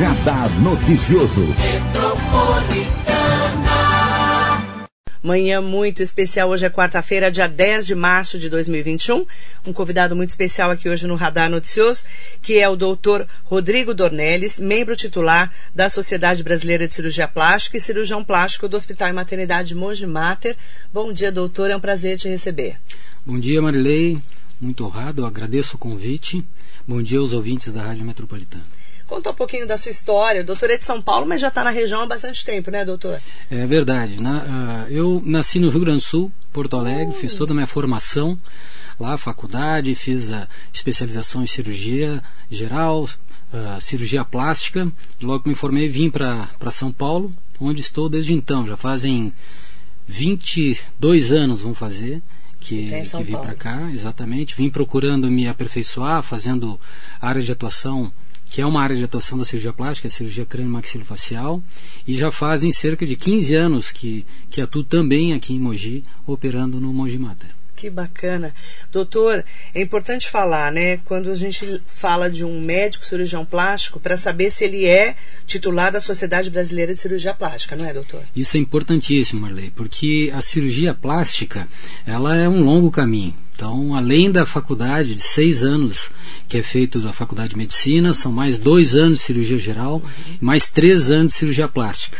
Radar Noticioso. Manhã muito especial, hoje é quarta-feira, dia 10 de março de 2021. Um convidado muito especial aqui hoje no Radar Noticioso, que é o doutor Rodrigo Dornelles, membro titular da Sociedade Brasileira de Cirurgia Plástica e cirurgião plástico do Hospital e Maternidade Mogi Mater. Bom dia, doutor, é um prazer te receber. Bom dia, Marilei. Muito honrado, eu agradeço o convite. Bom dia aos ouvintes da Rádio Metropolitana. Conta um pouquinho da sua história. O doutor é de São Paulo, mas já está na região há bastante tempo, né, doutor? É verdade. Na, uh, eu nasci no Rio Grande do Sul, Porto Alegre, fiz toda a minha formação lá, faculdade, fiz a especialização em cirurgia geral, uh, cirurgia plástica. Logo que me formei, vim para São Paulo, onde estou desde então. Já fazem 22 anos, vão fazer que, que vim para cá, exatamente. Vim procurando me aperfeiçoar, fazendo área de atuação que é uma área de atuação da cirurgia plástica, a cirurgia crânio-maxilofacial, e já fazem cerca de 15 anos que, que atuo também aqui em Mogi, operando no Mogi Mater. Que bacana. Doutor, é importante falar, né, quando a gente fala de um médico cirurgião plástico, para saber se ele é titular da Sociedade Brasileira de Cirurgia Plástica, não é, doutor? Isso é importantíssimo, Marley, porque a cirurgia plástica, ela é um longo caminho. Então, além da faculdade de seis anos que é feito da faculdade de medicina, são mais dois anos de cirurgia geral, mais três anos de cirurgia plástica.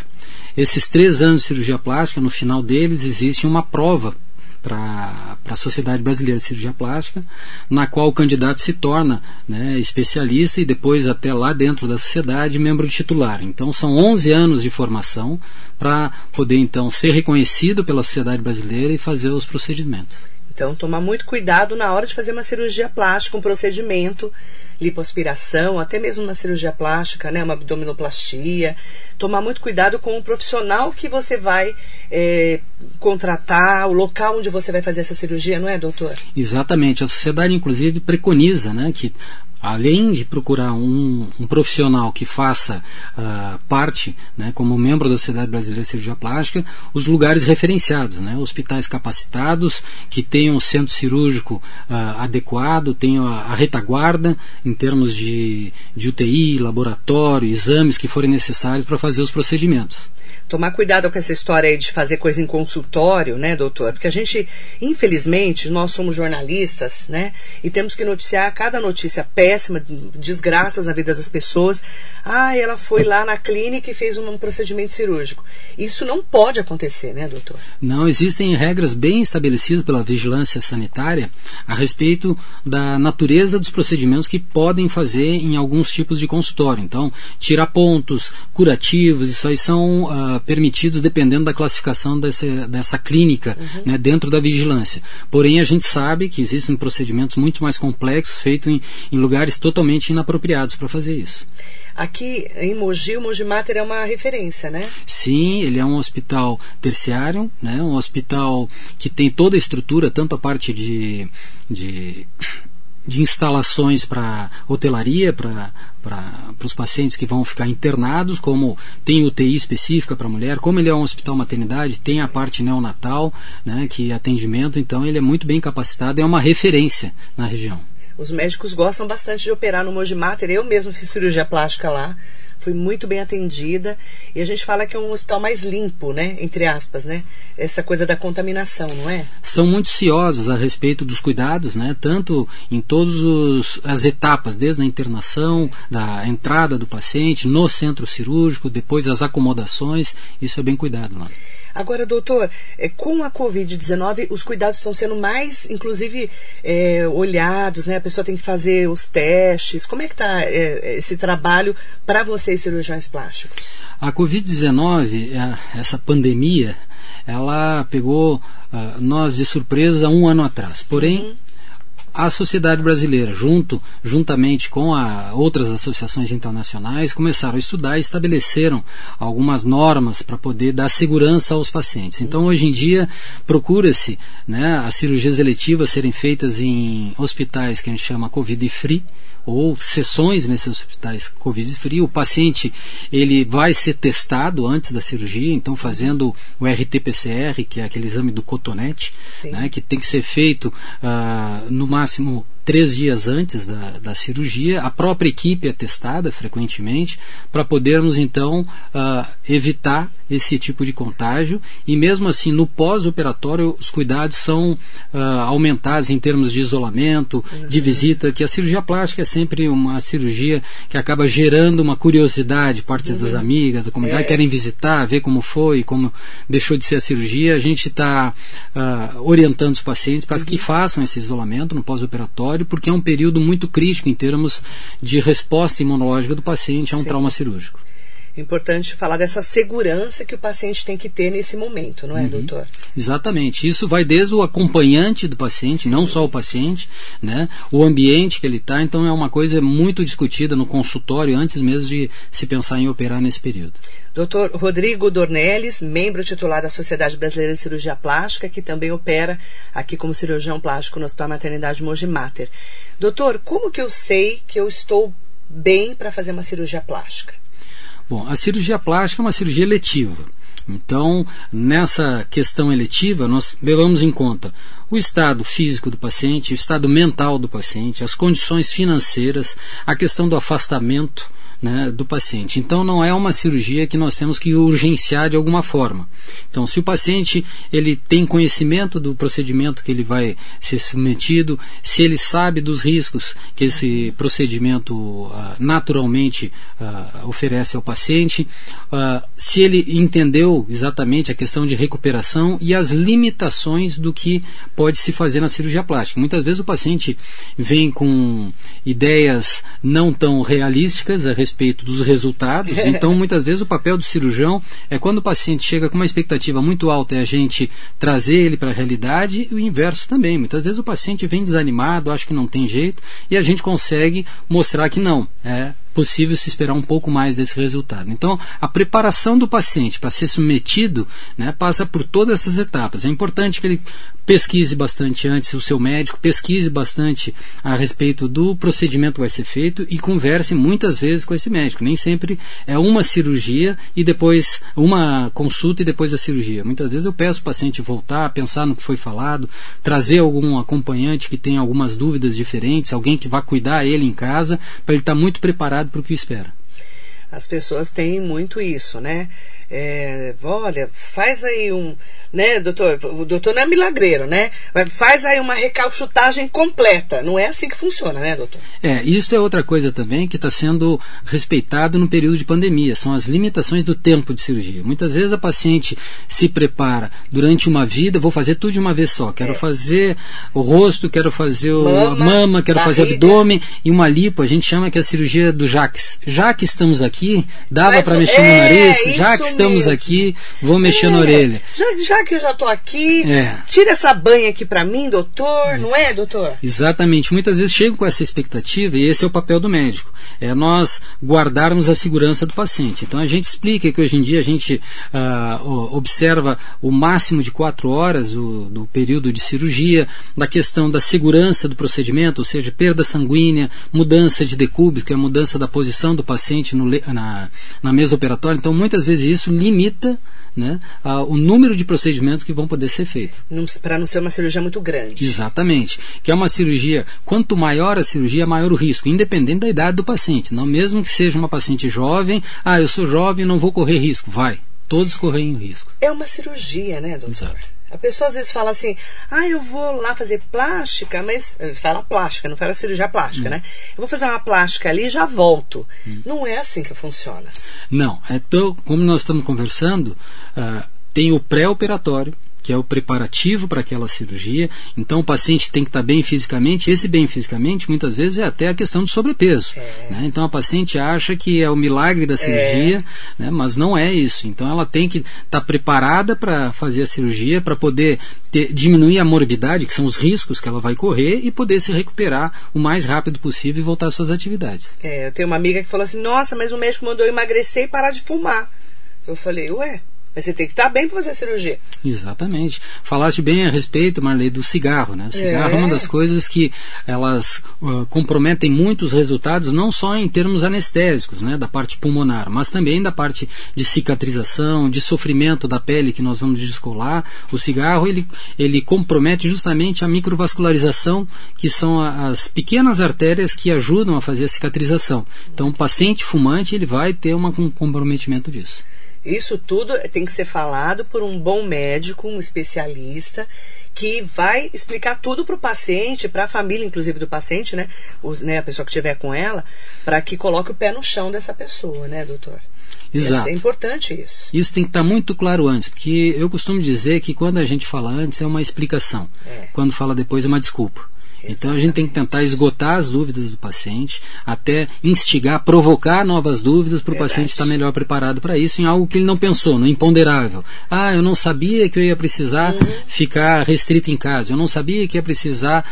Esses três anos de cirurgia plástica, no final deles, existe uma prova para a Sociedade Brasileira de Cirurgia Plástica, na qual o candidato se torna né, especialista e depois até lá dentro da sociedade membro titular. Então são 11 anos de formação para poder então ser reconhecido pela sociedade brasileira e fazer os procedimentos. Então, tomar muito cuidado na hora de fazer uma cirurgia plástica, um procedimento, lipoaspiração, até mesmo uma cirurgia plástica, né, uma abdominoplastia. Tomar muito cuidado com o profissional que você vai é, contratar, o local onde você vai fazer essa cirurgia, não é, doutor? Exatamente. A sociedade, inclusive, preconiza né, que além de procurar um, um profissional que faça uh, parte, né, como membro da Sociedade Brasileira de Cirurgia Plástica, os lugares referenciados, né, hospitais capacitados, que tenham centro cirúrgico uh, adequado, tenham a, a, retaguarda em termos de, de UTI, laboratório, exames que forem necessários para fazer os procedimentos tomar cuidado com essa história aí de fazer coisa em consultório, né, doutor? Porque a gente, infelizmente, nós somos jornalistas, né? E temos que noticiar cada notícia péssima, desgraças na vida das pessoas. Ah, ela foi lá na clínica e fez um procedimento cirúrgico. Isso não pode acontecer, né, doutor? Não, existem regras bem estabelecidas pela vigilância sanitária a respeito da natureza dos procedimentos que podem fazer em alguns tipos de consultório. Então, tirar pontos, curativos, isso aí são uh, permitidos dependendo da classificação dessa, dessa clínica uhum. né, dentro da vigilância. Porém, a gente sabe que existem procedimentos muito mais complexos feitos em, em lugares totalmente inapropriados para fazer isso. Aqui em Mogi, o Mogi Mater é uma referência, né? Sim, ele é um hospital terciário, né? um hospital que tem toda a estrutura, tanto a parte de, de de instalações para hotelaria, para os pacientes que vão ficar internados, como tem UTI específica para mulher, como ele é um hospital maternidade, tem a parte neonatal, né, que é atendimento, então ele é muito bem capacitado, é uma referência na região. Os médicos gostam bastante de operar no Mogi Mater, eu mesmo fiz cirurgia plástica lá, fui muito bem atendida e a gente fala que é um hospital mais limpo, né? Entre aspas, né? Essa coisa da contaminação, não é? São muito ciosos a respeito dos cuidados, né? Tanto em todas as etapas, desde a internação, da entrada do paciente, no centro cirúrgico, depois as acomodações, isso é bem cuidado lá. Agora, doutor, é, com a Covid-19, os cuidados estão sendo mais, inclusive, é, olhados, né? A pessoa tem que fazer os testes. Como é que está é, esse trabalho para vocês, cirurgiões plásticos? A Covid-19, essa pandemia, ela pegou uh, nós de surpresa um ano atrás. Porém, uhum a sociedade brasileira, junto, juntamente com a, outras associações internacionais, começaram a estudar e estabeleceram algumas normas para poder dar segurança aos pacientes. Então, hoje em dia, procura-se né, as cirurgias eletivas serem feitas em hospitais que a gente chama Covid-free, ou sessões nesses hospitais Covid-free. O paciente ele vai ser testado antes da cirurgia, então fazendo o RT-PCR, que é aquele exame do cotonete, né, que tem que ser feito uh, no máximo três dias antes da, da cirurgia. A própria equipe é testada frequentemente para podermos então uh, evitar esse tipo de contágio e mesmo assim no pós-operatório os cuidados são uh, aumentados em termos de isolamento, uhum. de visita, que a cirurgia plástica é sempre uma cirurgia que acaba gerando uma curiosidade parte uhum. das amigas, da comunidade, é. querem visitar, ver como foi, como deixou de ser a cirurgia. A gente está uh, orientando os pacientes para uhum. que façam esse isolamento no pós-operatório, porque é um período muito crítico em termos de resposta imunológica do paciente a um Sim. trauma cirúrgico importante falar dessa segurança que o paciente tem que ter nesse momento, não é, uhum. doutor? Exatamente. Isso vai desde o acompanhante do paciente, Sim. não só o paciente, né? O ambiente que ele está. Então é uma coisa muito discutida no consultório antes mesmo de se pensar em operar nesse período. Dr. Rodrigo Dornelles, membro titular da Sociedade Brasileira de Cirurgia Plástica, que também opera aqui como cirurgião plástico no Hospital Maternidade Mogi Mater. Doutor, como que eu sei que eu estou bem para fazer uma cirurgia plástica? Bom, a cirurgia plástica é uma cirurgia eletiva. Então, nessa questão eletiva, nós levamos em conta o estado físico do paciente, o estado mental do paciente, as condições financeiras, a questão do afastamento né, do paciente. Então não é uma cirurgia que nós temos que urgenciar de alguma forma. Então se o paciente ele tem conhecimento do procedimento que ele vai ser submetido, se ele sabe dos riscos que esse procedimento uh, naturalmente uh, oferece ao paciente, uh, se ele entendeu exatamente a questão de recuperação e as limitações do que pode se fazer na cirurgia plástica. Muitas vezes o paciente vem com ideias não tão realísticas a respeito respeito dos resultados. Então, muitas vezes, o papel do cirurgião é quando o paciente chega com uma expectativa muito alta, é a gente trazer ele para a realidade e o inverso também. Muitas vezes o paciente vem desanimado, acha que não tem jeito, e a gente consegue mostrar que não. É, possível se esperar um pouco mais desse resultado. Então, a preparação do paciente para ser submetido né, passa por todas essas etapas. É importante que ele pesquise bastante antes o seu médico, pesquise bastante a respeito do procedimento que vai ser feito e converse muitas vezes com esse médico. Nem sempre é uma cirurgia e depois uma consulta e depois a cirurgia. Muitas vezes eu peço o paciente voltar, pensar no que foi falado, trazer algum acompanhante que tenha algumas dúvidas diferentes, alguém que vá cuidar ele em casa, para ele estar tá muito preparado para o que espera. As pessoas têm muito isso, né? É, olha, faz aí um, né, doutor? O doutor não é milagreiro, né? Faz aí uma recalchutagem completa. Não é assim que funciona, né, doutor? É, isso é outra coisa também que está sendo respeitado no período de pandemia. São as limitações do tempo de cirurgia. Muitas vezes a paciente se prepara durante uma vida, vou fazer tudo de uma vez só. Quero é. fazer o rosto, quero fazer mama, mama quero barriga. fazer abdômen e uma lipo. A gente chama que é a cirurgia do Jaques. Já que estamos aqui, dava para mexer é, no nariz, já que estamos mesmo. aqui, vou mexer é, na orelha. Já, já que eu já estou aqui, é. tira essa banha aqui para mim, doutor, é. não é, doutor? Exatamente. Muitas vezes chego com essa expectativa e esse é o papel do médico. É nós guardarmos a segurança do paciente. Então a gente explica que hoje em dia a gente uh, observa o máximo de quatro horas o, do período de cirurgia, da questão da segurança do procedimento, ou seja, perda sanguínea, mudança de decúbito, que é a mudança da posição do paciente no, na, na mesa operatória. Então muitas vezes isso limita né, a, o número de procedimentos que vão poder ser feitos. Para não ser uma cirurgia muito grande. Exatamente. Que é uma cirurgia, quanto maior a cirurgia, maior o risco, independente da idade do paciente. Não mesmo que seja uma paciente jovem, ah, eu sou jovem, não vou correr risco. Vai. Todos correm risco. É uma cirurgia, né, doutor? Exato. A pessoa às vezes fala assim, ah, eu vou lá fazer plástica, mas fala plástica, não fala cirurgia plástica, hum. né? Eu vou fazer uma plástica ali e já volto. Hum. Não é assim que funciona. Não, então, como nós estamos conversando, uh, tem o pré-operatório, que é o preparativo para aquela cirurgia. Então o paciente tem que estar bem fisicamente. Esse bem fisicamente, muitas vezes, é até a questão do sobrepeso. É. Né? Então a paciente acha que é o milagre da cirurgia, é. né? mas não é isso. Então ela tem que estar preparada para fazer a cirurgia, para poder ter, diminuir a morbidade, que são os riscos que ela vai correr, e poder se recuperar o mais rápido possível e voltar às suas atividades. É, eu tenho uma amiga que falou assim: Nossa, mas o médico mandou emagrecer e parar de fumar. Eu falei: Ué, Mas você tem que estar bem para fazer a cirurgia. Exatamente. Falaste bem a respeito, Marley, do cigarro. Né? O cigarro é, é uma das coisas que elas uh, comprometem muitos resultados, não só em termos anestésicos, né, da parte pulmonar, mas também da parte de cicatrização, de sofrimento da pele que nós vamos descolar. O cigarro ele, ele compromete justamente a microvascularização, que são as pequenas artérias que ajudam a fazer a cicatrização. Então, o paciente fumante ele vai ter uma, um comprometimento disso. Isso tudo tem que ser falado por um bom médico, um especialista, que vai explicar tudo para o paciente, para a família, inclusive do paciente, né? Os, né? A pessoa que estiver com ela, para que coloque o pé no chão dessa pessoa, né, doutor? Exato. É importante isso. Isso tem que estar tá muito claro antes, porque eu costumo dizer que quando a gente fala antes é uma explicação, é. quando fala depois é uma desculpa. Então a gente tem que tentar esgotar as dúvidas do paciente, até instigar, provocar novas dúvidas para o paciente estar melhor preparado para isso, em algo que ele não pensou, no imponderável. Ah, eu não sabia que eu ia precisar uhum. ficar restrito em casa, eu não sabia que ia precisar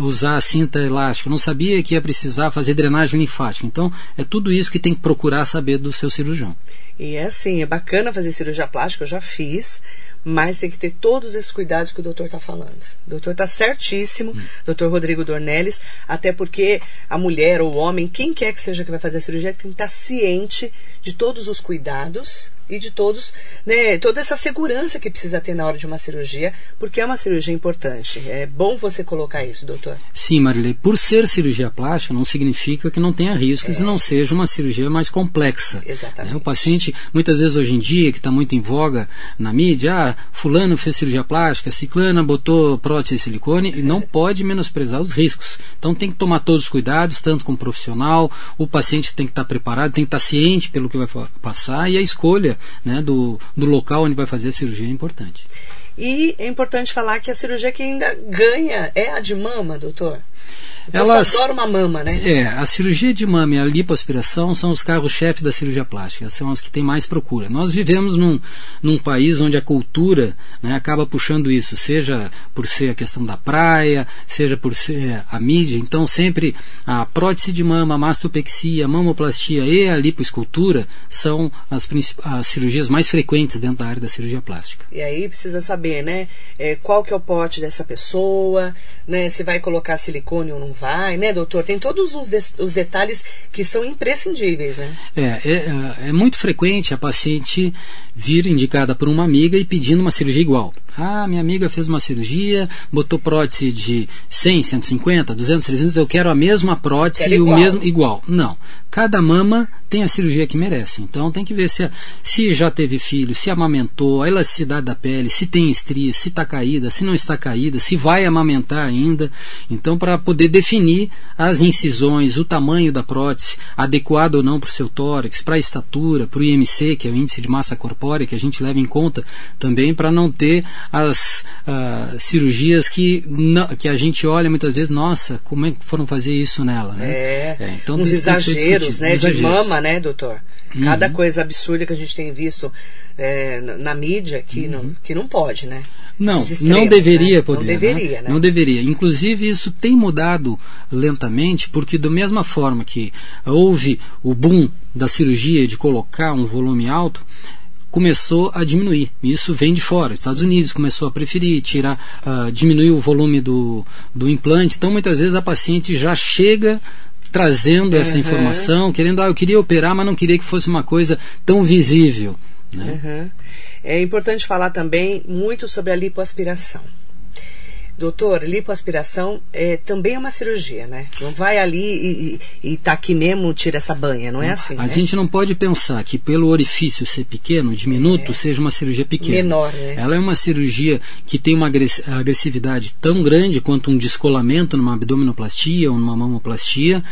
usar a cinta elástica, eu não sabia que ia precisar fazer drenagem linfática. Então é tudo isso que tem que procurar saber do seu cirurgião. E é assim, é bacana fazer cirurgia plástica, eu já fiz, mas tem que ter todos esses cuidados que o doutor está falando. O doutor está certíssimo, hum. doutor Rodrigo Dornelles, até porque a mulher ou o homem, quem quer que seja que vai fazer a cirurgia, tem que estar ciente de todos os cuidados e de todos, né, toda essa segurança que precisa ter na hora de uma cirurgia, porque é uma cirurgia importante. É bom você colocar isso, doutor. Sim, Marilei. Por ser cirurgia plástica, não significa que não tenha riscos é. e não seja uma cirurgia mais complexa. Exatamente. É, o paciente, muitas vezes hoje em dia, que está muito em voga na mídia, ah, fulano fez cirurgia plástica, ciclana botou prótese de silicone, e não pode menosprezar os riscos. Então tem que tomar todos os cuidados, tanto com o profissional, o paciente tem que estar tá preparado, tem que estar tá ciente pelo que vai passar e a escolha né, do, do local onde vai fazer a cirurgia é importante. E é importante falar que a cirurgia que ainda ganha é a de mama, doutor. Elas, adora uma mama, né? É, a cirurgia de mama e a lipoaspiração são os carros-chefe da cirurgia plástica, são as que têm mais procura. Nós vivemos num, num país onde a cultura né, acaba puxando isso, seja por ser a questão da praia, seja por ser a mídia. Então, sempre a prótese de mama, a mastopexia, a mamoplastia e a lipoescultura são as, as cirurgias mais frequentes dentro da área da cirurgia plástica. E aí precisa saber, né? É, qual que é o pote dessa pessoa, né? Se vai colocar silicone ou não vai, né, doutor? Tem todos os, de, os detalhes que são imprescindíveis, né? É, é, é, é muito frequente a paciente vir indicada por uma amiga e pedindo uma cirurgia igual. Ah, minha amiga fez uma cirurgia, botou prótese de 100, 150, 200, 300, eu quero a mesma prótese e o mesmo igual. Não. Cada mama tem a cirurgia que merece. Então tem que ver se, se já teve filho, se amamentou, a elasticidade da pele, se tem estrias, se está caída, se não está caída, se vai amamentar ainda. Então para poder definir as incisões, o tamanho da prótese, adequado ou não para o seu tórax, para a estatura, para o IMC, que é o índice de massa corpórea, que a gente leva em conta também para não ter as uh, cirurgias que, não, que a gente olha muitas vezes, nossa, como é que foram fazer isso nela, né? É, é então, uns exageros, né, de mama, né, doutor? Uhum. Cada coisa absurda que a gente tem visto é, na mídia que, uhum. não, que não pode, né? Não, extremos, não deveria né? poder. Não deveria, né? né? Não deveria. Inclusive, isso tem mudado lentamente, porque da mesma forma que houve o boom da cirurgia de colocar um volume alto, começou a diminuir. Isso vem de fora. Os Estados Unidos começou a preferir tirar, uh, diminuir o volume do, do implante. Então, muitas vezes a paciente já chega trazendo essa uhum. informação, querendo, ah, eu queria operar, mas não queria que fosse uma coisa tão visível. Né? Uhum. É importante falar também muito sobre a lipoaspiração. Doutor, lipoaspiração é, também é uma cirurgia, né? Não vai ali e, e tá aqui mesmo, tira essa banha, não é assim? A né? gente não pode pensar que pelo orifício ser pequeno, diminuto, é. seja uma cirurgia pequena. Menor, né? Ela é uma cirurgia que tem uma agressividade tão grande quanto um descolamento numa abdominoplastia ou numa mamoplastia.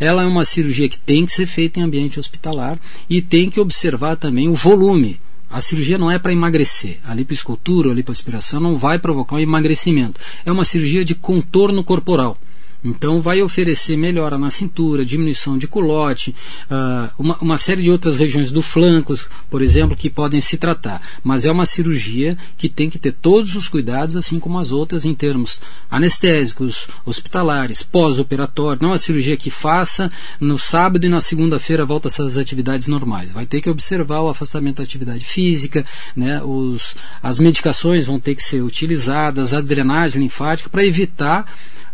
Ela é uma cirurgia que tem que ser feita em ambiente hospitalar e tem que observar também o volume a cirurgia não é para emagrecer. A lipoescultura, a lipoaspiração não vai provocar um emagrecimento. É uma cirurgia de contorno corporal. Então vai oferecer melhora na cintura, diminuição de culote, uh, uma, uma, série de outras regiões do flanco, por exemplo, que podem se tratar. Mas é uma cirurgia que tem que ter todos os cuidados, assim como as outras, em termos anestésicos, hospitalares, pós-operatório. Não é uma cirurgia que faça no sábado e na segunda-feira volta às suas atividades normais. Vai ter que observar o afastamento da atividade física, né, os, as medicações vão ter que ser utilizadas, a drenagem linfática para evitar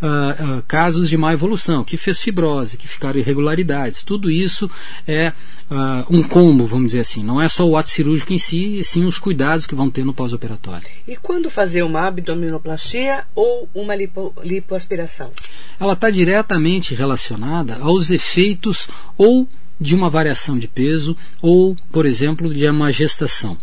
uh, uh, casos de má evolução, que fez fibrose, que ficaram irregularidades. Tudo isso é uh, um combo, vamos dizer assim. Não é só o ato cirúrgico em si, e sim os cuidados que vão ter no pós-operatório. E quando fazer uma abdominoplastia ou uma lipo, lipoaspiração? Ela está diretamente relacionada aos efeitos ou de uma variação de peso ou, por exemplo, de uma gestação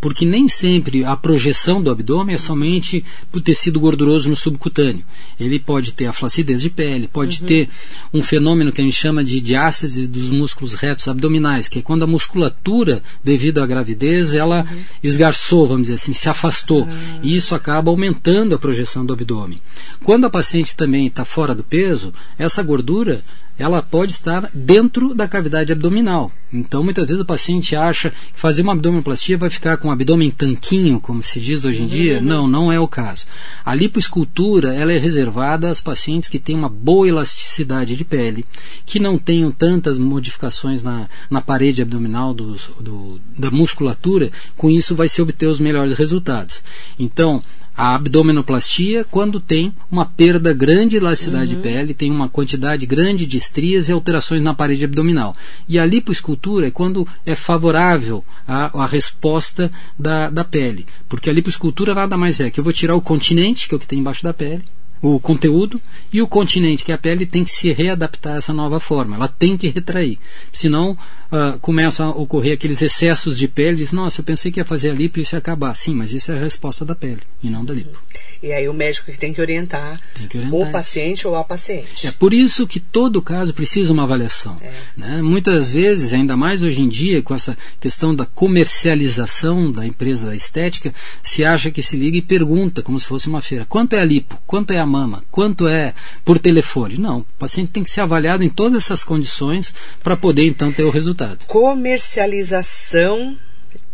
porque nem sempre a projeção do abdômen é somente o tecido gorduroso no subcutâneo. Ele pode ter a flacidez de pele, pode uhum. ter um fenômeno que a gente chama de diástase dos músculos retos abdominais, que é quando a musculatura, devido à gravidez, ela uhum. esgarçou, vamos dizer assim, se afastou. Uhum. E isso acaba aumentando a projeção do abdômen. Quando a paciente também está fora do peso, essa gordura ela pode estar dentro da cavidade abdominal. Então, muitas vezes o paciente acha que fazer uma abdominoplastia vai ficar com o abdômen tanquinho, como se diz hoje em dia. Uhum. Não, não é o caso. A lipoescultura ela é reservada às pacientes que têm uma boa elasticidade de pele, que não tenham tantas modificações na, na parede abdominal do, do, da musculatura. Com isso, vai se obter os melhores resultados. Então, a abdominoplastia quando tem uma perda grande de elasticidade uhum. de pele, tem uma quantidade grande de estrias e alterações na parede abdominal. E a lipoescultura é quando é favorável à, à resposta da, da pele. Porque a lipoescultura nada mais é que eu vou tirar o continente, que é o que tem embaixo da pele, o conteúdo e o continente, que é a pele, tem que se readaptar a essa nova forma. Ela tem que retrair. Senão uh, começam a ocorrer aqueles excessos de pele. Diz, nossa, eu pensei que ia fazer a lipo e isso ia acabar. Sim, mas isso é a resposta da pele e não da lipo. E aí o médico que tem que orientar, tem que orientar o paciente ou a paciente. É por isso que todo caso precisa uma avaliação. É. Né? Muitas vezes, ainda mais hoje em dia, com essa questão da comercialização da empresa da estética, se acha que se liga e pergunta, como se fosse uma feira, quanto é a lipo? Quanto é a mama? Quanto é por telefone? Não, o paciente tem que ser avaliado em todas essas condições para poder então ter o resultado. Comercialização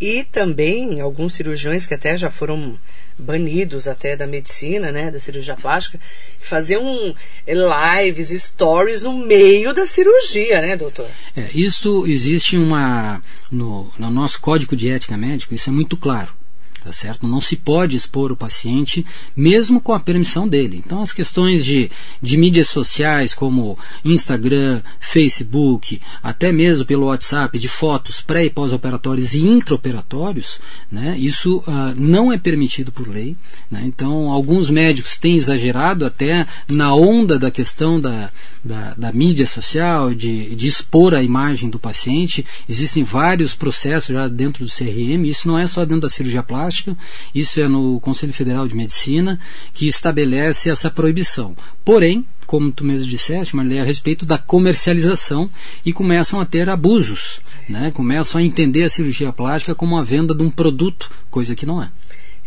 e também alguns cirurgiões que até já foram banidos até da medicina, né, da cirurgia plástica, que faziam lives, stories no meio da cirurgia, né, doutor? É, isso existe uma no, no nosso código de ética médica, isso é muito claro tá certo? Não se pode expor o paciente, mesmo com a permissão dele. Então, as questões de, de mídias sociais, como Instagram, Facebook, até mesmo pelo WhatsApp, de fotos pré e pós-operatórios e intraoperatórios, né? isso uh, não é permitido por lei. Né? Então, alguns médicos têm exagerado até na onda da questão da, da, da mídia social, de, de expor a imagem do paciente. Existem vários processos já dentro do CRM, isso não é só dentro da cirurgia plástica isso é no Conselho Federal de Medicina, que estabelece essa proibição. Porém, como tu mesmo disseste, uma lei a respeito da comercialização e começam a ter abusos, né? começam a entender a cirurgia plástica como a venda de um produto, coisa que não é.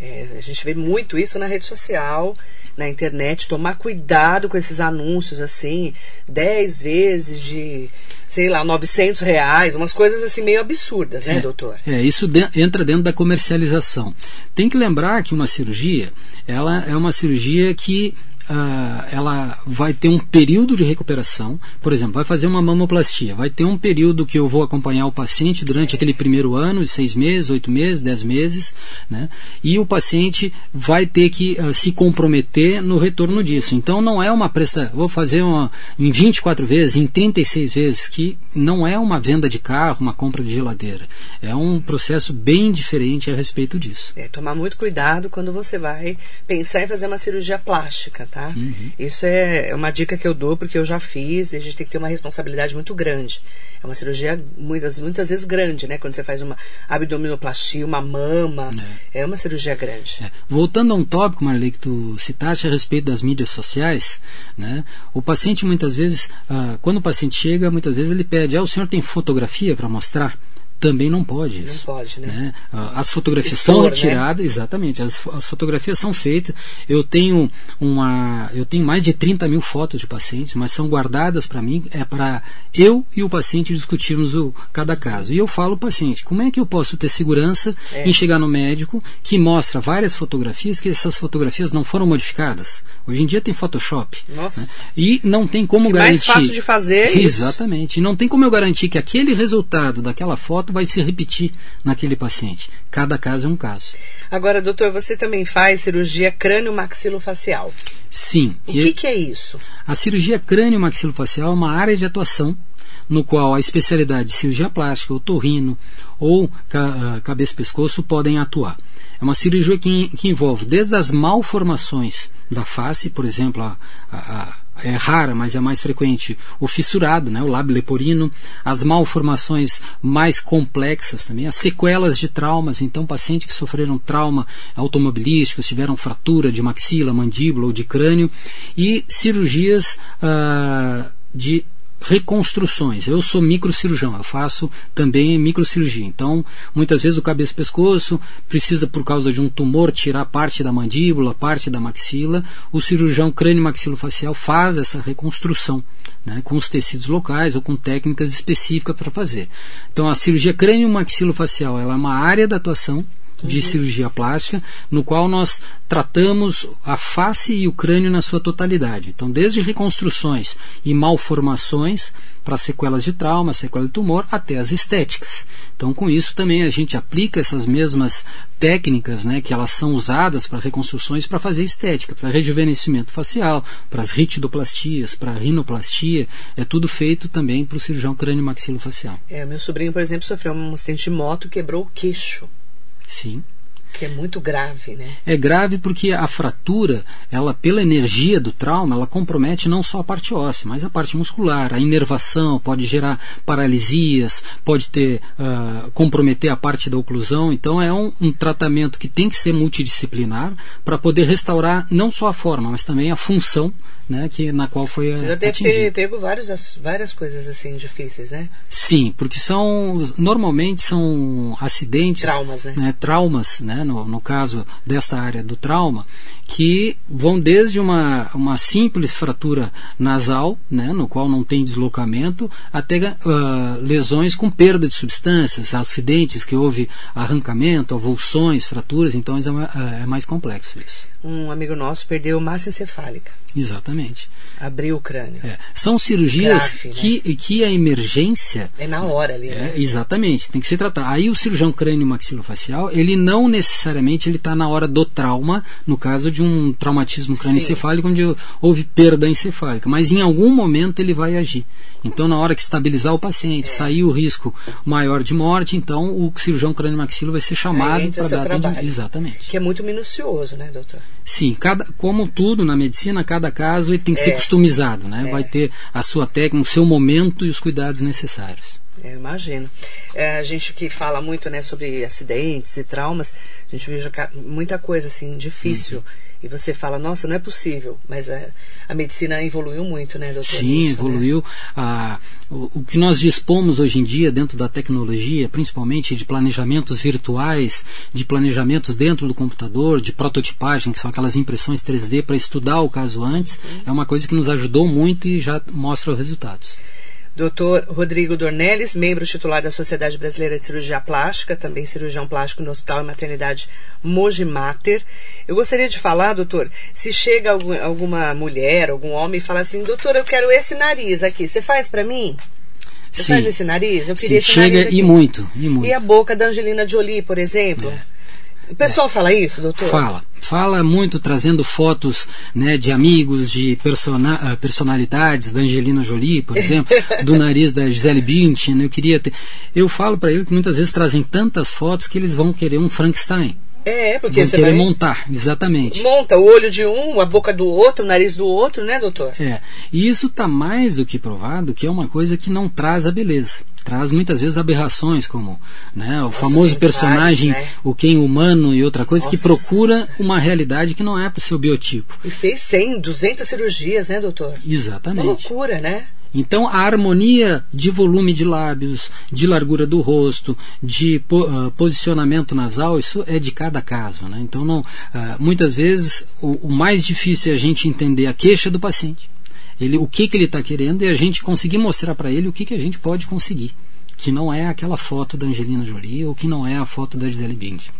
É, a gente vê muito isso na rede social, na internet, tomar cuidado com esses anúncios assim, 10 vezes de, sei lá, 900 reais, umas coisas assim meio absurdas, né, é, doutor? É, isso de, entra dentro da comercialização. Tem que lembrar que uma cirurgia, ela é uma cirurgia que uh, ela vai ter um período de recuperação. Por exemplo, vai fazer uma mamoplastia, vai ter um período que eu vou acompanhar o paciente durante aquele primeiro ano, seis meses, oito meses, dez meses, né? E o paciente vai ter que uh, se comprometer no retorno disso. Então não é uma presta, vou fazer uma em 24 vezes, em 36 vezes, que não é uma venda de carro, uma compra de geladeira. É um processo bem diferente a respeito disso. É, tomar muito cuidado quando você vai pensar em fazer uma cirurgia plástica, tá? Tá? Uhum. Isso é, é uma dica que eu dou porque eu já fiz e a gente tem que ter uma responsabilidade muito grande. É uma cirurgia muitas, muitas vezes grande, né? Quando você faz uma abdominoplastia, uma mama, é, é uma cirurgia grande. É. Voltando a um tópico, Marley, que tu citaste a respeito das mídias sociais, né? O paciente muitas vezes, ah, quando o paciente chega, muitas vezes ele pede, ah, o senhor tem fotografia para mostrar? Também não pode isso. Não pode, né? né? As fotografias Expor, são né? retiradas, né? exatamente, as, as, fotografias são feitas. Eu tenho uma. Eu tenho mais de 30 mil fotos de pacientes, mas são guardadas para mim, é para eu e o paciente discutirmos o, cada caso. E eu falo ao paciente, como é que eu posso ter segurança é. em chegar no médico que mostra várias fotografias, que essas fotografias não foram modificadas? Hoje em dia tem Photoshop. Nossa. Né? E não tem como garantir. Mais fácil de fazer. É Exatamente. E não tem como eu garantir que aquele resultado daquela foto vai se repetir naquele paciente. Cada caso é um caso. Agora, doutor, você também faz cirurgia crânio-maxilofacial. Sim. O que, que é isso? A cirurgia crânio-maxilofacial é uma área de atuação no qual a especialidade de cirurgia plástica, otorrino ou ah, cabeça-pescoço podem atuar. É uma cirurgia que, que, envolve desde as malformações da face, por exemplo, a, a, é rara, mas é mais frequente, o fissurado, né, o lábio leporino, as malformações mais complexas também, as sequelas de traumas, então pacientes que sofreram trauma automobilístico, tiveram fratura de maxila, mandíbula ou de crânio, e cirurgias uh, de reconstruções. Eu sou microcirurgião, eu faço também microcirurgia. Então, muitas vezes o cabeça-pescoço precisa, por causa de um tumor, tirar parte da mandíbula, parte da maxila. O cirurgião crânio-maxilofacial faz essa reconstrução, né, com os tecidos locais ou com técnicas específicas para fazer. Então, a cirurgia crânio-maxilofacial é uma área da atuação de uhum. cirurgia plástica, no qual nós tratamos a face e o crânio na sua totalidade. Então, desde reconstruções e malformações para sequelas de trauma, sequela de tumor, até as estéticas. Então, com isso também a gente aplica essas mesmas técnicas, né, que elas são usadas para reconstruções para fazer estética, para rejuvenescimento facial, para as ritidoplastias, para rinoplastia, é tudo feito também para o cirurgião crânio maxilofacial. É, meu sobrinho, por exemplo, sofreu um acidente de moto quebrou o queixo. Sim. Que é muito grave, né? É grave porque a fratura, ela pela energia do trauma, ela compromete não só a parte óssea, mas a parte muscular, a inervação, pode gerar paralisias, pode ter uh, comprometer a parte da oclusão. Então é um, um tratamento que tem que ser multidisciplinar para poder restaurar não só a forma, mas também a função né, que, na qual foi Você já deve ter pego vários, várias coisas assim difíceis, né? Sim, porque são normalmente são acidentes, traumas, né? né traumas, né, no, no caso desta área do trauma, que vão desde uma, uma simples fratura nasal, né, no qual não tem deslocamento, até uh, lesões com perda de substâncias, acidentes que houve arrancamento, avulsões, fraturas, então é, é mais complexo isso um amigo nosso perdeu massa encefálica. Exatamente. Abriu o crânio. É. São cirurgias Grave, que, né? que a emergência. É na hora ali. É, né? Exatamente, tem que ser tratado. Aí o cirurgião crânio maxilofacial, ele não necessariamente ele está na hora do trauma, no caso de um traumatismo crânioencefálico, onde houve perda encefálica, mas em algum momento ele vai agir. Então, na hora que estabilizar o paciente, é. sair o risco maior de morte, então o cirurgião crânio maxilo vai ser chamado para dar atendimento. Exatamente. Que é muito minucioso, né, doutor? Sim, cada, como tudo na medicina, cada caso ele tem que é. ser customizado, né? É. Vai ter a sua técnica, o seu momento e os cuidados necessários. Eu imagino. É, a gente que fala muito né, sobre acidentes e traumas, a gente vê muita coisa assim difícil. Uhum. E você fala, nossa, não é possível. Mas a, a medicina evoluiu muito, né, doutor? Sim, né? evoluiu. Né? o, o, que nós dispomos hoje em dia dentro da tecnologia, principalmente de planejamentos virtuais, de planejamentos dentro do computador, de prototipagem, que são aquelas impressões 3D para estudar o caso antes, uhum. é uma coisa que nos ajudou muito e já mostra os resultados. Dr. Rodrigo Dornelles, membro titular da Sociedade Brasileira de Cirurgia Plástica, também cirurgião plástico no Hospital e Maternidade Mogi Mater. Eu gostaria de falar, doutor, se chega algum, alguma mulher, algum homem e fala assim, doutor, eu quero esse nariz aqui, você faz para mim? Você Sim. faz esse nariz? Eu queria Sim, esse chega nariz aqui. e muito, e muito. E a boca da Angelina Jolie, por exemplo? É. O pessoal é. fala isso, doutor? Fala. Fala muito trazendo fotos né, de amigos, de persona ah, personalidades, da Angelina Jolie, por exemplo, do nariz da Gisele Bündchen. Né, eu queria ter... Eu falo para ele que muitas vezes trazem tantas fotos que eles vão querer um Frankenstein. É, porque Vão você querer vai... montar, exatamente. Monta o olho de um, a boca do outro, o nariz do outro, né, doutor? É. E isso está mais do que provado que é uma coisa que não traz a beleza. Traz muitas vezes aberrações, como né, o Nossa, famoso personagem, né? o quem humano e outra coisa, Nossa. que procura uma realidade que não é para o seu biotipo. E fez 100, 200 cirurgias, né, doutor? Exatamente. Uma loucura, né? Então, a harmonia de volume de lábios, de largura do rosto, de po uh, posicionamento nasal, isso é de cada caso. Né? Então, não, uh, muitas vezes, o, o, mais difícil é a gente entender a queixa do paciente, ele, o que, que ele está querendo, e a gente conseguir mostrar para ele o que, que a gente pode conseguir. Que não é aquela foto da Angelina Jolie ou que não é a foto da Gisele Bündchen.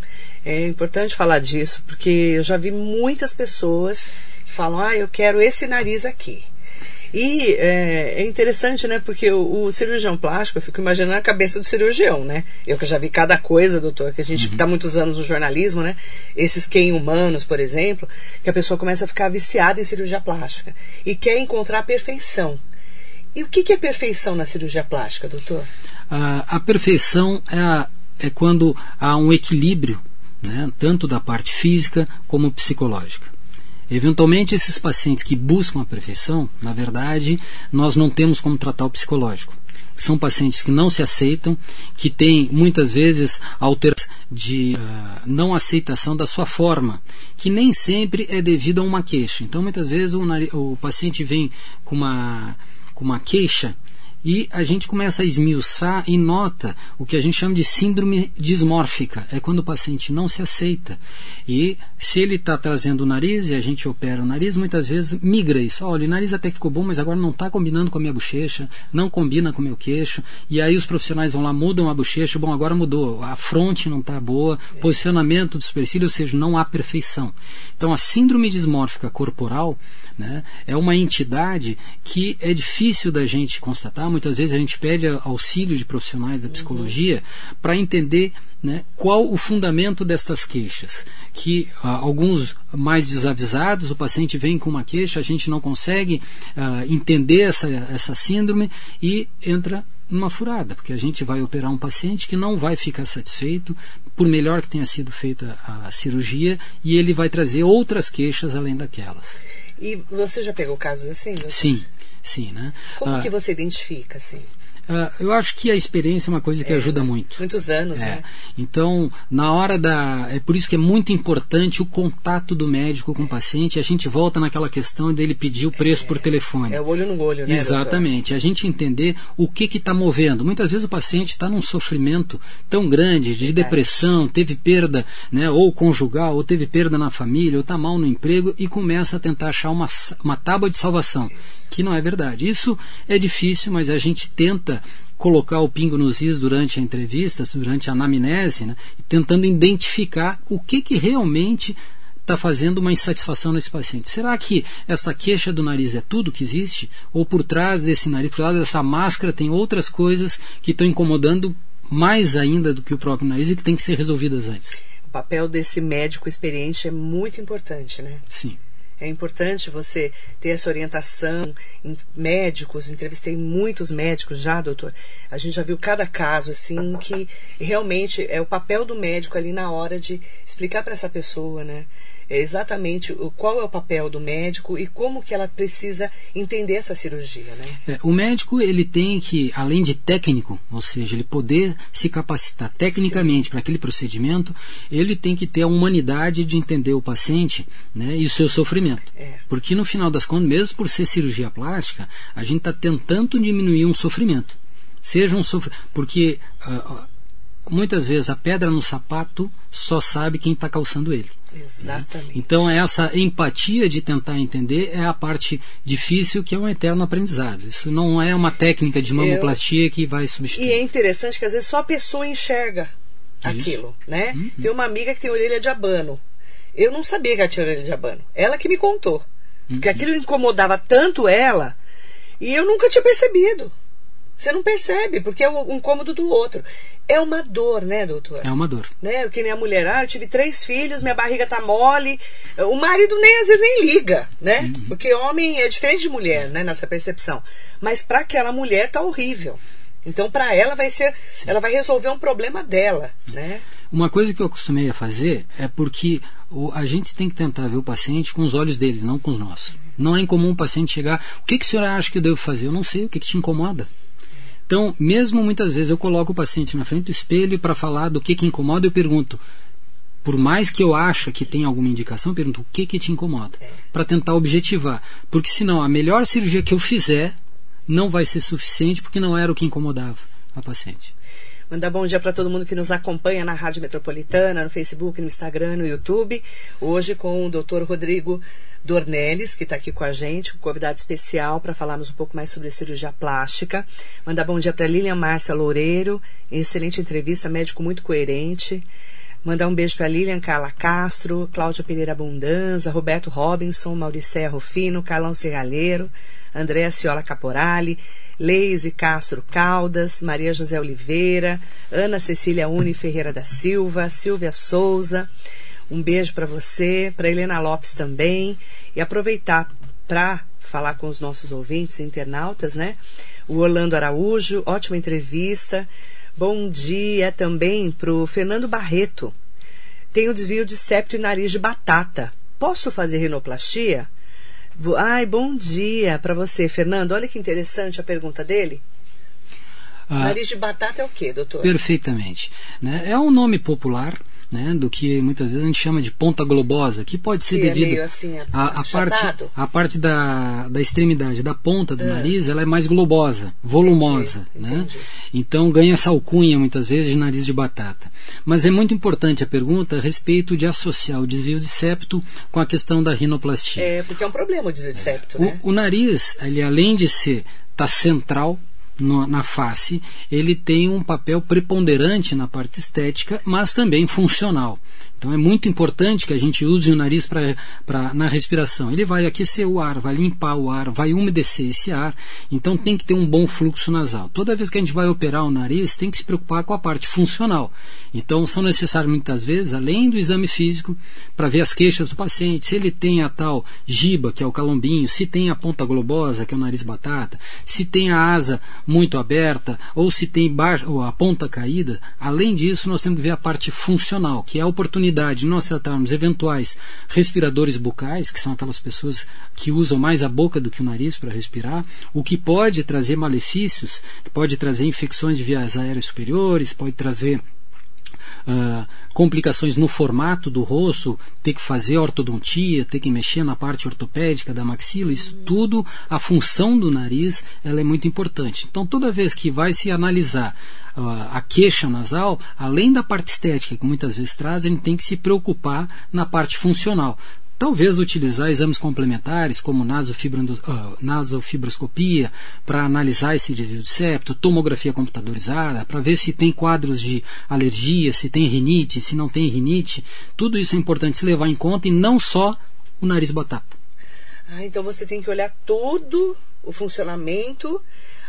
É importante falar disso, porque eu já vi muitas pessoas que falam: ah, eu quero esse nariz aqui. E é, é, interessante, né? Porque o, o, cirurgião plástico, eu fico imaginando a cabeça do cirurgião, né? Eu que já vi cada coisa, doutor, que a gente está uhum. muitos anos no jornalismo, né? Esses quem humanos, por exemplo, que a pessoa começa a ficar viciada em cirurgia plástica e quer encontrar a perfeição. E o que, que é perfeição na cirurgia plástica, doutor? a, a perfeição é, a, é quando há um equilíbrio, né? tanto da parte física como psicológica. Eventualmente, esses pacientes que buscam a perfeição, na verdade, nós não temos como tratar o psicológico. São pacientes que não se aceitam, que têm muitas vezes alteração de uh, não aceitação da sua forma, que nem sempre é devido a uma queixa. Então, muitas vezes o, o paciente vem com uma, com uma queixa e a gente começa a esmiuçar e nota o que a gente chama de síndrome dismórfica. É quando o paciente não se aceita. E se ele está trazendo o nariz e a gente opera o nariz, muitas vezes migra isso. Olha, o nariz até ficou bom, mas agora não está combinando com a minha bochecha, não combina com o meu queixo. E aí os profissionais vão lá, mudam a bochecha. Bom, agora mudou. A fronte não está boa, posicionamento do supercílio, ou seja, não há perfeição. Então a síndrome dismórfica corporal né, é uma entidade que é difícil da gente constatar Muitas vezes a gente pede auxílio de profissionais da psicologia uhum. para entender né, qual o fundamento destas queixas. Que ah, alguns mais desavisados, o paciente vem com uma queixa, a gente não consegue ah, entender essa, essa síndrome e entra numa furada, porque a gente vai operar um paciente que não vai ficar satisfeito, por melhor que tenha sido feita a cirurgia, e ele vai trazer outras queixas além daquelas. E você já pegou casos assim? Sim, sim, né? Como ah, que você identifica, assim? Uh, eu acho que a experiência é uma coisa que é, ajuda muito. Muitos anos, é. né? Então, na hora da. É por isso que é muito importante o contato do médico com o paciente. A gente volta naquela questão dele pedir o preço é, por telefone. É o olho no olho, né? Exatamente. Doutor? A gente entender o que está movendo. Muitas vezes o paciente está num sofrimento tão grande de depressão, teve perda, né, ou conjugal, ou teve perda na família, ou está mal no emprego e começa a tentar achar uma, uma tábua de salvação. Que não é verdade. Isso é difícil, mas a gente tenta colocar o pingo nos is durante a entrevista, durante a anamnese, né, tentando identificar o que, que realmente está fazendo uma insatisfação nesse paciente. Será que esta queixa do nariz é tudo que existe? Ou por trás desse nariz, por trás dessa máscara, tem outras coisas que estão incomodando mais ainda do que o próprio nariz e que tem que ser resolvidas antes? O papel desse médico experiente é muito importante, né? Sim. É importante você ter essa orientação em médicos. Entrevistei muitos médicos já, doutor. A gente já viu cada caso assim que realmente é o papel do médico ali na hora de explicar para essa pessoa, né? É exatamente o, qual é o papel do médico e como que ela precisa entender essa cirurgia. Né? É, o médico ele tem que, além de técnico, ou seja, ele poder se capacitar tecnicamente para aquele procedimento, ele tem que ter a humanidade de entender o paciente né, e o seu sofrimento. É. Porque no final das contas, mesmo por ser cirurgia plástica, a gente está tentando diminuir um sofrimento. Seja um sofrimento. Porque uh, muitas vezes a pedra no sapato só sabe quem está calçando ele. Exatamente. Então, essa empatia de tentar entender é a parte difícil, que é um eterno aprendizado. Isso não é uma técnica de mamoplastia Eu... que vai substituir. E é interessante que às vezes só a pessoa enxerga Isso. aquilo, né? Uhum. Tem uma amiga que tem orelha de abano. Eu não sabia que ela tinha orelha de abano. Ela que me contou. Uhum. Porque aquilo incomodava tanto ela e eu nunca tinha percebido. Você não percebe, porque é um cômodo do outro. É uma dor, né, doutor? É uma dor. Né? Que nem a mulher, ah, eu tive três filhos, minha barriga tá mole. O marido nem às vezes nem liga, né? Uhum. Porque homem é diferente de mulher, né, nessa percepção. Mas para aquela mulher tá horrível. Então, para ela vai ser, Sim. ela vai resolver um problema dela, né? Uma coisa que eu acostumei a fazer é porque o, a gente tem que tentar ver o paciente com os olhos deles, não com os nossos. Não é incomum o paciente chegar, o que, que o senhor acha que eu devo fazer? Eu não sei, o que, que te incomoda? Então, mesmo muitas vezes eu coloco o paciente na frente do espelho para falar do que, que incomoda, eu pergunto, por mais que eu ache que tem alguma indicação, eu pergunto o que, que te incomoda, para tentar objetivar. Porque senão a melhor cirurgia que eu fizer não vai ser suficiente porque não era o que incomodava a paciente. Mandar bom dia para todo mundo que nos acompanha na Rádio Metropolitana, no Facebook, no Instagram, no YouTube. Hoje com o Dr. Rodrigo Dornelles, que está aqui com a gente, um convidado especial para falarmos um pouco mais sobre cirurgia plástica. Mandar bom dia para Lilian Márcia Loureiro, excelente entrevista, médico muito coerente. Mandar um beijo para Lilian Carla Castro, Cláudia Pereira Abundanza, Roberto Robinson, Mauricé Rufino, Carlão Serralheiro, Andréa Ciola Caporali, Leise Castro Caldas, Maria José Oliveira, Ana Cecília Uni Ferreira da Silva, Silvia Souza. Um beijo para você, para Helena Lopes também. E aproveitar para falar com os nossos ouvintes internautas, né? O Orlando Araújo, ótima entrevista. Bom dia também para o Fernando Barreto. Tenho desvio de septo e nariz de batata. Posso fazer rinoplastia? Ai, bom dia para você, Fernando. Olha que interessante a pergunta dele. Ah, Nariz de batata é o quê, doutor? Perfeitamente. Né? É um nome popular né, do que muitas vezes a gente chama de ponta globosa, que pode ser que é devido é assim, a, a parte a parte da, da extremidade da ponta do é. nariz, ela é mais globosa, volumosa, entendi, né? Entendi. Então ganha essa alcunha muitas vezes de nariz de batata. Mas é muito importante a pergunta a respeito de associar o desvio de septo com a questão da rinoplastia. É, porque é um problema o desvio de septo, o, né? O nariz, ele além de ser tá central no, na face, ele tem um papel preponderante na parte estética, mas também funcional. Então é muito importante que a gente use o nariz pra, pra, na respiração. Ele vai aquecer o ar, vai limpar o ar, vai umedecer esse ar. Então tem que ter um bom fluxo nasal. Toda vez que a gente vai operar o nariz, tem que se preocupar com a parte funcional. Então são necessários muitas vezes, além do exame físico, para ver as queixas do paciente, se ele tem a tal giba, que é o calombinho, se tem a ponta globosa, que é o nariz batata, se tem a asa muito aberta, ou se tem ou a ponta caída. Além disso, nós temos que ver a parte funcional, que é a oportunidade oportunidade de nós tratarmos eventuais respiradores bucais, que são aquelas pessoas que usam mais a boca do que o nariz para respirar, o que pode trazer malefícios, pode trazer infecções de vias aéreas superiores, pode trazer Uh, complicações no formato do rosto, ter que fazer ortodontia, ter que mexer na parte ortopédica da maxila, isso tudo, a função do nariz, ela é muito importante. Então, toda vez que vai se analisar a queixa nasal, além da parte estética que muitas vezes traz, a gente tem que se preocupar na parte funcional. Talvez utilizar exames complementares, como uh, nasofibroscopia, para analisar esse desvio de septo, tomografia computadorizada, para ver se tem quadros de alergia, se tem rinite, se não tem rinite. Tudo isso é importante se levar em conta e não só o nariz batata. Ah, então você tem que olhar todo o funcionamento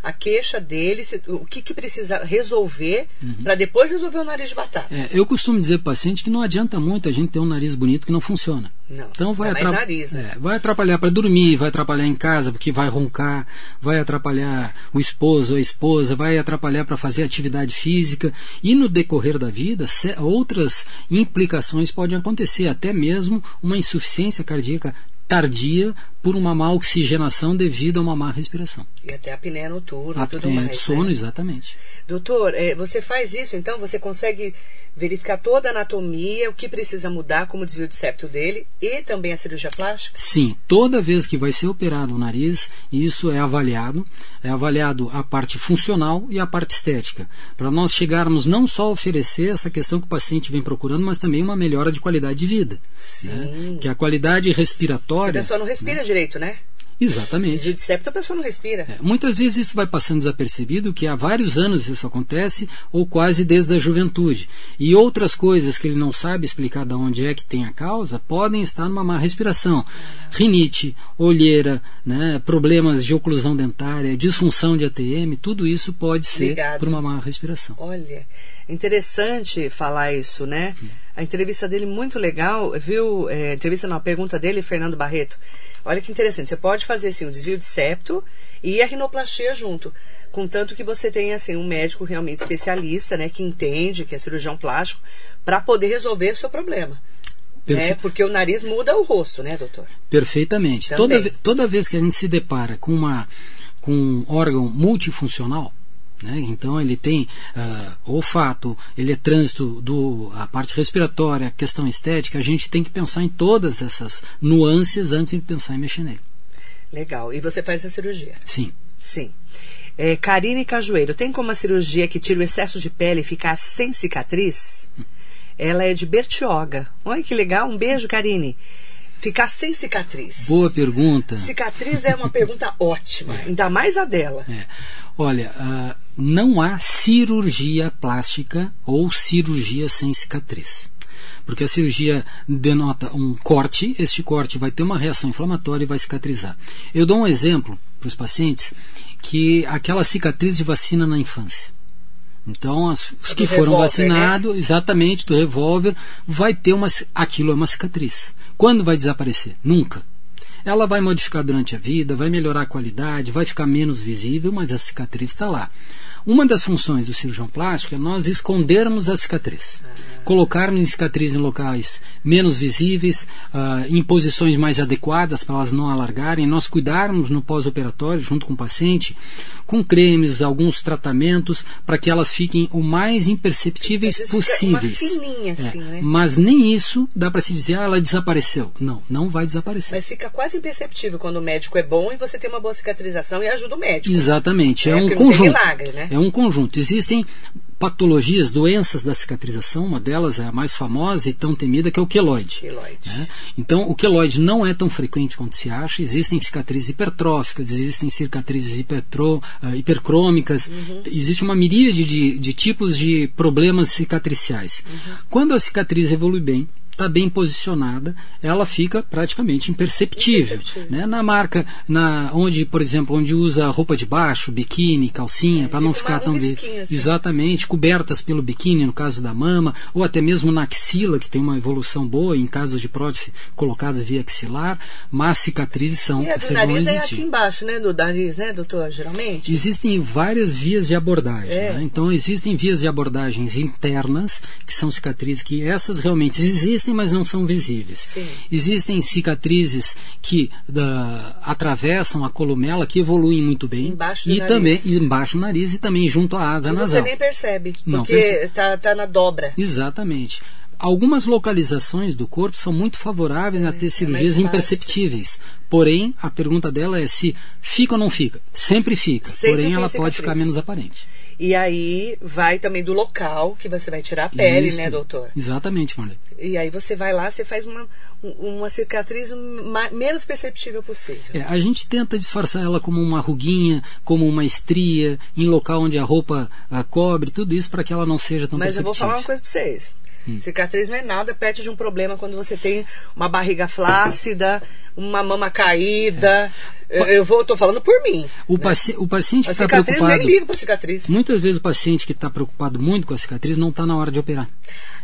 a queixa dele, o que, que precisa resolver uhum. para depois resolver o nariz de batata. É, eu costumo dizer para o paciente que não adianta muito a gente ter um nariz bonito que não funciona. Não, então vai, atra... nariz, né? é, vai atrapalhar para dormir, vai atrapalhar em casa porque vai roncar, vai atrapalhar o esposo ou a esposa, vai atrapalhar para fazer atividade física e no decorrer da vida outras implicações podem acontecer, até mesmo uma insuficiência cardíaca tardia por uma má oxigenação devido a uma má respiração. E até a apneia noturna, a tudo apneia mais. sono, né? exatamente. Doutor, é, você faz isso, então você consegue verificar toda a anatomia, o que precisa mudar, como desvio de septo dele e também a cirurgia plástica? Sim, toda vez que vai ser operado o nariz, isso é avaliado, é avaliado a parte funcional e a parte estética, para nós chegarmos não só a oferecer essa questão que o paciente vem procurando, mas também uma melhora de qualidade de vida. Né? Que a qualidade respiratória. A pessoa não respira né? direito, né? Exatamente. De septo a pessoa não respira. É, muitas vezes isso vai passando desapercebido, que há vários anos isso acontece, ou quase desde a juventude. E outras coisas que ele não sabe explicar de onde é que tem a causa, podem estar numa má respiração. Rinite, olheira, né, problemas de oclusão dentária, disfunção de ATM, tudo isso pode ser Ligado. por uma má respiração. Olha, interessante falar isso, né? Hum. A entrevista dele muito legal, viu? É, entrevista não, a pergunta dele, Fernando Barreto. Olha que interessante. Você pode fazer assim o desvio de septo e a rinoplastia junto, contanto que você tenha assim um médico realmente especialista, né, que entende, que é cirurgião plástico, para poder resolver o seu problema. Perfe... É, porque o nariz muda o rosto, né, doutor? Perfeitamente. Toda, toda vez que a gente se depara com, uma, com um órgão multifuncional, né? Então ele tem uh, olfato, ele é trânsito, do, a parte respiratória, a questão estética, a gente tem que pensar em todas essas nuances antes de pensar em mexer nele. Legal. E você faz a cirurgia? Sim. Sim. É, Karine Cajueiro, tem como a cirurgia que tira o excesso de pele ficar sem cicatriz? Ela é de Bertioga. Olha que legal, um beijo, Karine. Ficar sem cicatriz. Boa pergunta. Cicatriz é uma pergunta ótima, ainda mais a dela. É. Olha, uh, não há cirurgia plástica ou cirurgia sem cicatriz. Porque a cirurgia denota um corte, este corte vai ter uma reação inflamatória e vai cicatrizar. Eu dou um exemplo para os pacientes que aquela cicatriz de vacina na infância. Então, as, os que foram revólver, vacinados, exatamente, do revólver, vai ter uma. Aquilo é uma cicatriz. Quando vai desaparecer? Nunca. Ela vai modificar durante a vida, vai melhorar a qualidade, vai ficar menos visível, mas a cicatriz está lá. Uma das funções do cirurgião plástico é nós escondermos a cicatriz. Colocarmos a cicatriz em locais menos visíveis, uh, em posições mais adequadas para elas não alargarem, nós cuidarmos no pós-operatório, junto com o paciente, com cremes, alguns tratamentos, para que elas fiquem o mais imperceptíveis possíveis. Uma fininha, assim, é, né? Mas nem isso dá para se dizer, ah, ela desapareceu. Não, não vai desaparecer. Mas fica quase imperceptível quando o médico é bom e você tem uma boa cicatrização e ajuda o médico. Exatamente, é, É, um conjunto. milagre, né? É um conjunto. Existem patologias, doenças da cicatrização, uma delas é a mais famosa e tão temida, que é o queloide. Queloide. né? Então, o queloide não é tão frequente quanto se acha. Existem cicatrizes hipertróficas, existem cicatrizes hipertro, ah, hipercrômicas, Uhum. existe uma miríade de, de tipos de problemas cicatriciais. Uhum. Quando a cicatriz evolui bem, está bem posicionada, ela fica praticamente imperceptível. Imperceptível. né? Na marca, na, onde, por exemplo, onde usa roupa de baixo, biquíni, calcinha, para não fica ficar tão assim. Exatamente, cobertas pelo biquíni, no caso da mama, ou até mesmo na axila, que tem uma evolução boa, em casos de prótese colocadas via axilar, mas cicatrizes são, E a do nariz é aqui embaixo, né? Do nariz, né, doutor? Geralmente. Existem várias vias de abordagem. É. né? Então, existem vias de abordagens internas, que são cicatrizes que essas realmente existem, mas não são visíveis. Sim. Existem cicatrizes que da, atravessam a columela, que evoluem muito bem. Embaixo do e nariz. também e embaixo do nariz e também junto à asa E você nasal. nem percebe, Não porque percebe. Tá, na dobra. Exatamente. Algumas localizações do corpo são muito favoráveis a ter cirurgias fácil. imperceptíveis. Porém, a pergunta dela é se fica ou não fica. Sempre fica. Sempre porém, ela pode cicatriz. ficar menos aparente. E aí vai também do local que você vai tirar a pele, Isso. né, doutor? Exatamente, Marley. E aí você vai lá, você faz uma, um- uma cicatriz menos perceptível possível. É, a gente tenta disfarçar ela como uma ruguinha, como uma estria, em local onde a roupa ah, cobre, tudo isso para que ela não seja tão Mas eu vou perceptível. falar uma coisa pra vocês. Hum. Cicatriz não é nada perto de um problema quando você tem uma barriga flácida, uma mama caída. Eu, eu vou, tô falando por mim. O, paci- o paciente que A está preocupado. nem ligo pra cicatriz. Muitas vezes o paciente que está preocupado muito com a cicatriz não está na hora de operar.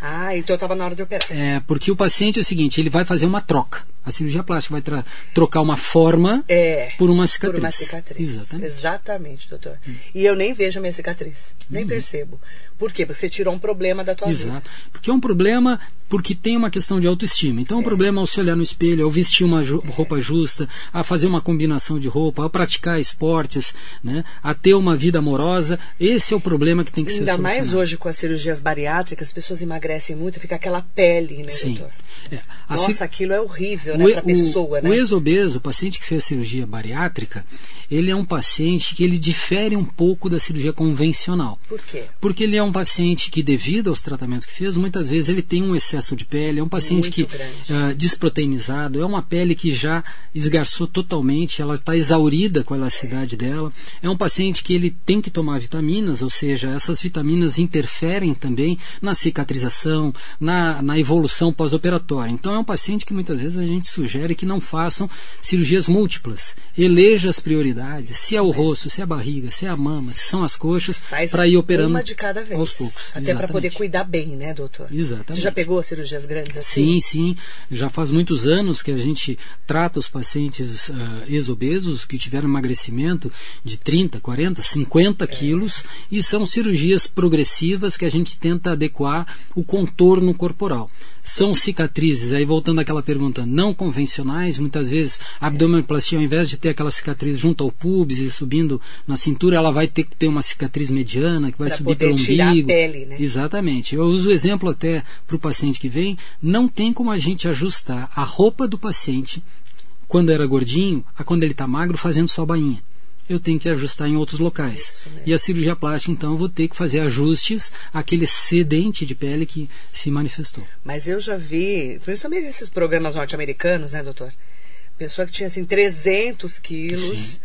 Ah, então eu tava na hora de operar. É, porque o paciente é o seguinte, ele vai fazer uma troca. A cirurgia plástica vai trocar uma forma É. por uma cicatriz. Por uma cicatriz. Exatamente. Exatamente, doutor. E eu nem vejo a minha cicatriz. Nem percebo. Por quê? Porque você tirou um problema da tua vida. Exato. Porque é um problema, porque tem uma questão de autoestima. Então, é um problema ao se olhar no espelho, ao vestir uma ju- roupa justa, a fazer uma combinação de roupa, a praticar esportes, né, a ter uma vida amorosa. Esse é o problema que tem que ser Ainda mais solucionado. hoje com as cirurgias bariátricas, as pessoas emagrecem muito, fica aquela pele, né, Sim. doutor? É. Nossa, ci- aquilo é horrível, né, pra pessoa, o, né? o ex-obeso, o paciente que fez a cirurgia bariátrica, ele é um paciente que ele difere um pouco da cirurgia convencional. Por quê? Porque ele é um paciente que, devido aos tratamentos que fez, muitas vezes ele tem um excesso de pele, é um paciente Muito que ah, desproteinizado, é uma pele que já esgarçou totalmente, ela está exaurida com a elasticidade dela. É um paciente que ele tem que tomar vitaminas, ou seja, essas vitaminas interferem também na cicatrização, na, na evolução pós-operatória. Então é um paciente que muitas vezes a gente sugere que não façam cirurgias múltiplas. Eleja as prioridades, se é o rosto, se é a barriga, se é a mama, se são as coxas, para ir operando uma de cada vez. aos poucos. Até para poder cuidar bem, né, doutor? Exatamente. Você já pegou cirurgias grandes assim? Sim, sim. Já faz muitos anos que a gente trata os pacientes ah, ex-obesos que tiveram emagrecimento de 30, 40, 50 quilos e são cirurgias progressivas que a gente tenta adequar o contorno corporal. São cicatrizes, aí voltando àquela pergunta, não convencionais, muitas vezes a abdominoplastia, ao invés de ter aquela cicatriz junto ao pubis e subindo na cintura, ela vai ter que ter uma cicatriz mediana que vai Pra subir pelo umbigo. pele, né? Exatamente. Eu uso o exemplo até para o paciente que vem, não tem como a gente ajustar a roupa do paciente quando era gordinho a quando ele está magro fazendo sua bainha. eu tenho que ajustar em outros locais. E a cirurgia plástica, então, eu vou ter que fazer ajustes àquele excedente de pele que se manifestou. Mas eu já vi, principalmente esses programas norte-americanos, né, doutor? Pessoa que tinha assim 300 quilos. Sim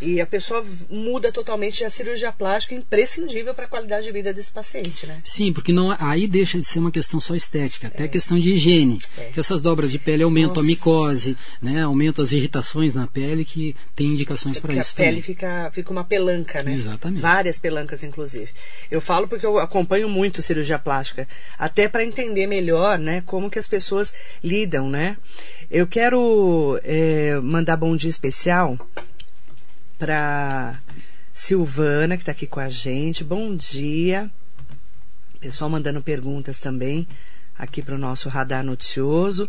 e a pessoa muda totalmente a cirurgia plástica é imprescindível para a qualidade de vida desse paciente, né? Sim, porque não, aí deixa de ser uma questão só estética, até é. questão de higiene. É. Que essas dobras de pele aumentam Nossa. a micose, né? Aumentam as irritações na pele que tem indicações para isso. A pele fica, fica uma pelanca, né? Exatamente. Várias pelancas, inclusive. Eu falo porque eu acompanho muito cirurgia plástica, até para entender melhor, né? Como que as pessoas lidam, né? Eu quero é, mandar bom dia especial para Silvana, que está aqui com a gente. Bom dia. Pessoal mandando perguntas também aqui para o nosso radar noticioso.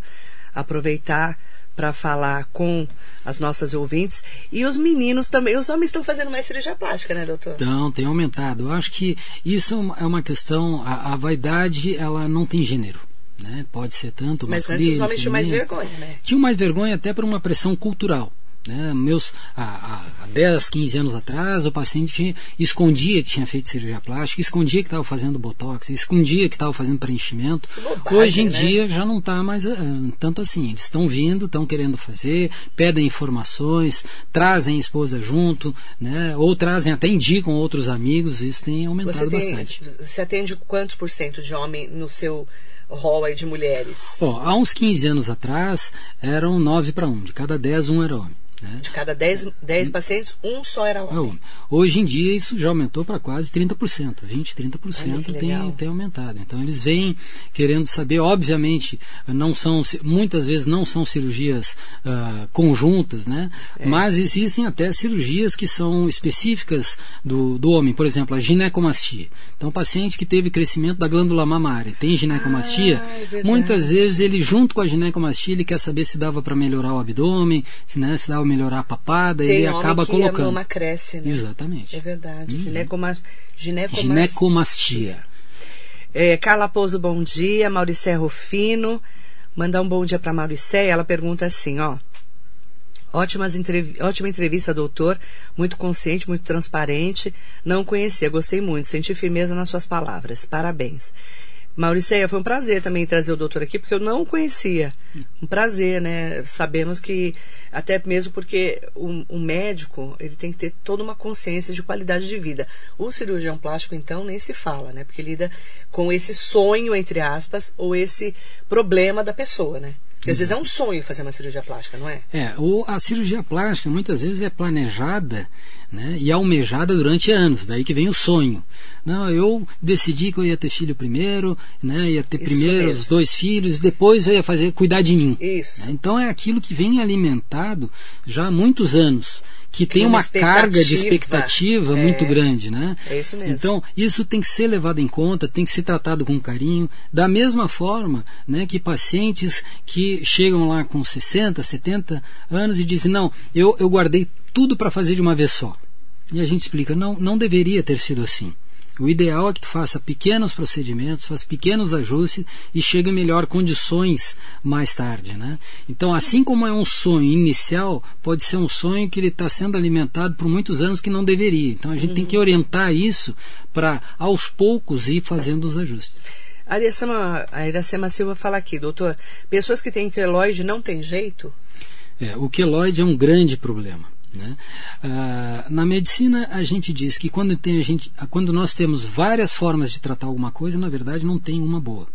Aproveitar para falar com as nossas ouvintes. E os meninos também. Os homens estão fazendo mais cirurgia plástica, né, doutor? Então, tem aumentado. Eu acho que isso é uma é questão. A, a vaidade, ela não tem gênero. Né? Pode ser tanto Mas masculino. Mas antes os homens tinham mais vergonha, né? Tinham mais vergonha até por uma pressão cultural. Né? Meus, há, há 10, 15 anos atrás, o paciente tinha, escondia que tinha feito cirurgia plástica, escondia que estava fazendo botox, escondia que estava fazendo preenchimento. Bobagem, Hoje em né? dia já não está mais uh, tanto assim. Eles estão vindo, estão querendo fazer, pedem informações, trazem a esposa junto, né? ou trazem até indicam outros amigos. Isso tem aumentado você tem, bastante. Você atende quantos por cento de homem no seu rol aí de mulheres? Oh, há uns 15 anos atrás eram 9 para 1, de cada 10 um era homem. Né? De cada 10, 10 pacientes, um só era homem. Hoje em dia isso já aumentou para quase 30%, 20, 30% tem, tem aumentado. Então eles vêm querendo saber, obviamente, não são muitas vezes não são cirurgias uh, conjuntas, né? É. Mas existem até cirurgias que são específicas do, do homem, por exemplo, a ginecomastia. Então, paciente que teve crescimento da glândula mamária, tem ginecomastia, ah, é muitas vezes ele junto com a ginecomastia ele quer saber se dava para melhorar o abdômen, se, né, se dava melhorar a papada Tem e acaba que colocando. A mama cresce, né? Exatamente. É verdade. Uhum. Ginecoma... Ginecomastia. É, Carla Pouso, bom dia. Mauricé Rufino. Mandar um bom dia para Mauricé. Ela pergunta assim, ó. Ótimas entrev... Ótima entrevista, doutor. Muito consciente, muito transparente. Não conhecia, gostei muito. Senti firmeza nas suas palavras. Parabéns. Mauriceia, foi um prazer também trazer o doutor aqui, porque eu não conhecia. Um prazer, né? Sabemos que, até mesmo porque o, o, médico, ele tem que ter toda uma consciência de qualidade de vida. O cirurgião plástico, então, nem se fala, né? Porque lida com esse sonho, entre aspas, ou esse problema da pessoa, né? Porque às vezes é um sonho fazer uma cirurgia plástica, não é? É, ou a cirurgia plástica muitas vezes é planejada né, e almejada durante anos, daí que vem o sonho. Não, eu decidi que eu ia ter filho primeiro, né, ia ter Isso primeiro mesmo. os dois filhos, depois eu ia fazer cuidar de mim. Isso. Né, então é aquilo que vem alimentado já há muitos anos que tem uma, uma carga de expectativa é, muito grande, né? É isso mesmo. Então, isso tem que ser levado em conta, tem que ser tratado com carinho, da mesma forma, né, que pacientes que chegam lá com 60, 70 anos e dizem: "Não, eu, eu guardei tudo para fazer de uma vez só". E a gente explica: "Não, não deveria ter sido assim". O ideal é que tu faça pequenos procedimentos, faça pequenos ajustes e chegue em melhor condições mais tarde, né? Então, assim como é um sonho inicial, pode ser um sonho que ele está sendo alimentado por muitos anos que não deveria. Então, a gente uhum. tem que orientar isso para, aos poucos, ir fazendo os ajustes. A Iracema, a Iracema Silva fala aqui, doutor, pessoas que têm queloide não tem jeito? É, o queloide é um grande problema. Né? Ah, na medicina, a gente diz que quando, tem a gente, quando nós temos várias formas de tratar alguma coisa, na verdade não tem uma boa.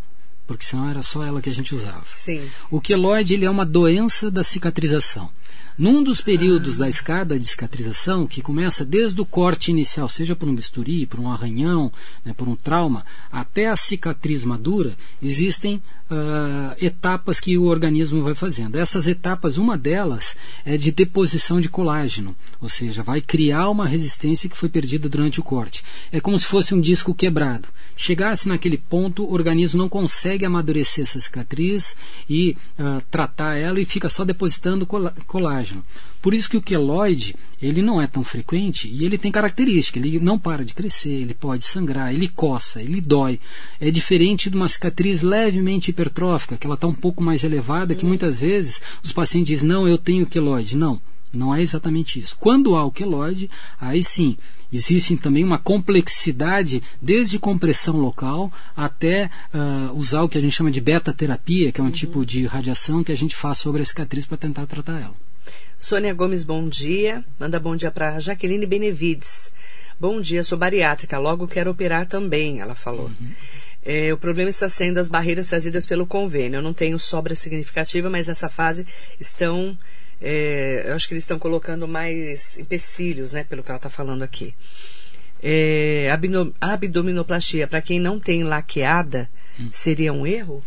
Porque senão era só ela que a gente usava. Sim. O queloide ele é uma doença da cicatrização. Num dos períodos da escada de cicatrização, que começa desde o corte inicial, seja por um bisturi, por um arranhão, né, por um trauma, até a cicatriz madura, existem uh, etapas que o organismo vai fazendo. Essas etapas, uma delas é de deposição de colágeno, ou seja, vai criar uma resistência que foi perdida durante o corte. É como se fosse um disco quebrado. Chegasse naquele ponto, o organismo não consegue amadurecer essa cicatriz e uh, tratar ela e fica só depositando colágeno. Por isso que o queloide ele não é tão frequente e ele tem característica. Ele não para de crescer, ele pode sangrar, ele coça, ele dói. É diferente de uma cicatriz levemente hipertrófica, que ela está um pouco mais elevada, que muitas vezes os pacientes dizem, não, eu tenho queloide. Não, Não é exatamente isso. Quando há o queloide, aí sim, existe também uma complexidade, desde compressão local até uh, usar o que a gente chama de beta-terapia, que é um uhum. tipo de radiação que a gente faz sobre a cicatriz para tentar tratar ela. Sônia Gomes, bom dia. Manda bom dia para Jaqueline Benevides. Bom dia, sou bariátrica, logo quero operar também, ela falou. Uhum. É, o problema está sendo as barreiras trazidas pelo convênio. Eu não tenho sobra significativa, mas nessa fase estão. É, eu acho que eles estão colocando mais empecilhos, né, pelo que ela está falando aqui. É, abdominoplastia, para quem não tem laqueada, hum. seria um erro?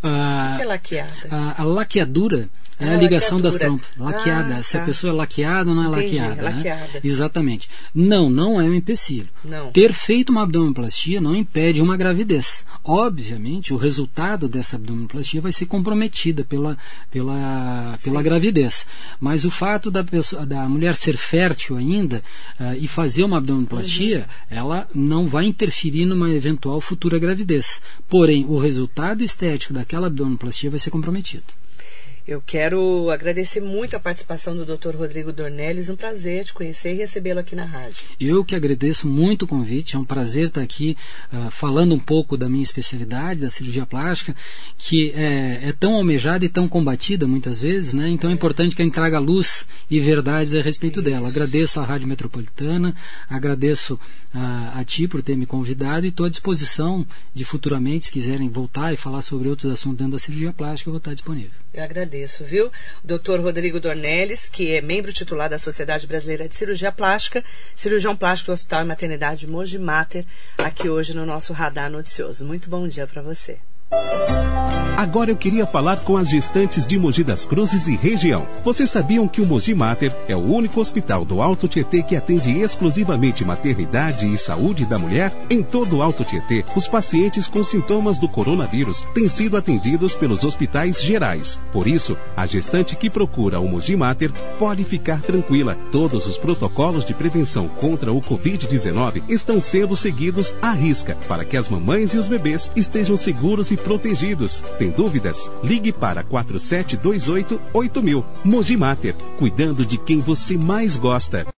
Ah, o que é laqueada? A, a laqueadura é a ligação das trompas. Laqueada. Ah, Se a pessoa é laqueada ou não é Entendi, laqueada. Né? laqueada. Exatamente. Não, não é um empecilho. Não. Ter feito uma abdominoplastia não impede uma gravidez. Obviamente, o resultado dessa abdominoplastia vai ser comprometida pela, pela, pela gravidez. Mas o fato da, pessoa, da mulher ser fértil ainda uh, e fazer uma abdominoplastia, uhum. ela não vai interferir numa eventual futura gravidez. Porém, o resultado estético daquela abdominoplastia vai ser comprometido. Eu quero agradecer muito a participação do Dr. Rodrigo Dornelles. Um prazer te conhecer e recebê-lo aqui na rádio. Eu que agradeço muito o convite. É um prazer estar aqui uh, falando um pouco da minha especialidade, da cirurgia plástica, que é, é tão almejada e tão combatida muitas vezes, né? Então é, importante que a gente traga luz e verdades a respeito Isso. dela. Agradeço à Rádio Metropolitana, agradeço uh, a ti por ter me convidado e estou à disposição de futuramente, se quiserem voltar e falar sobre outros assuntos dentro da cirurgia plástica, eu vou estar disponível. Eu agradeço, viu? O doutor Rodrigo Dornelles, que é membro titular da Sociedade Brasileira de Cirurgia Plástica, cirurgião plástico do Hospital e Maternidade Mogi Mater, aqui hoje no nosso Radar Noticioso. Muito bom dia para você. Agora eu queria falar com as gestantes de Mogi das Cruzes e região. Vocês sabiam que o Mogi Mater é o único hospital do Alto Tietê que atende exclusivamente maternidade e saúde da mulher? Em todo o Alto Tietê, os pacientes com sintomas do coronavírus têm sido atendidos pelos hospitais gerais. Por isso, a gestante que procura o Mogi Mater pode ficar tranquila. Todos os protocolos de prevenção contra o Covid-19 estão sendo seguidos à risca para que as mamães e os bebês estejam seguros e protegidos. Tem dúvidas? Ligue para 4728 8000. Mogi Mater, cuidando de quem você mais gosta.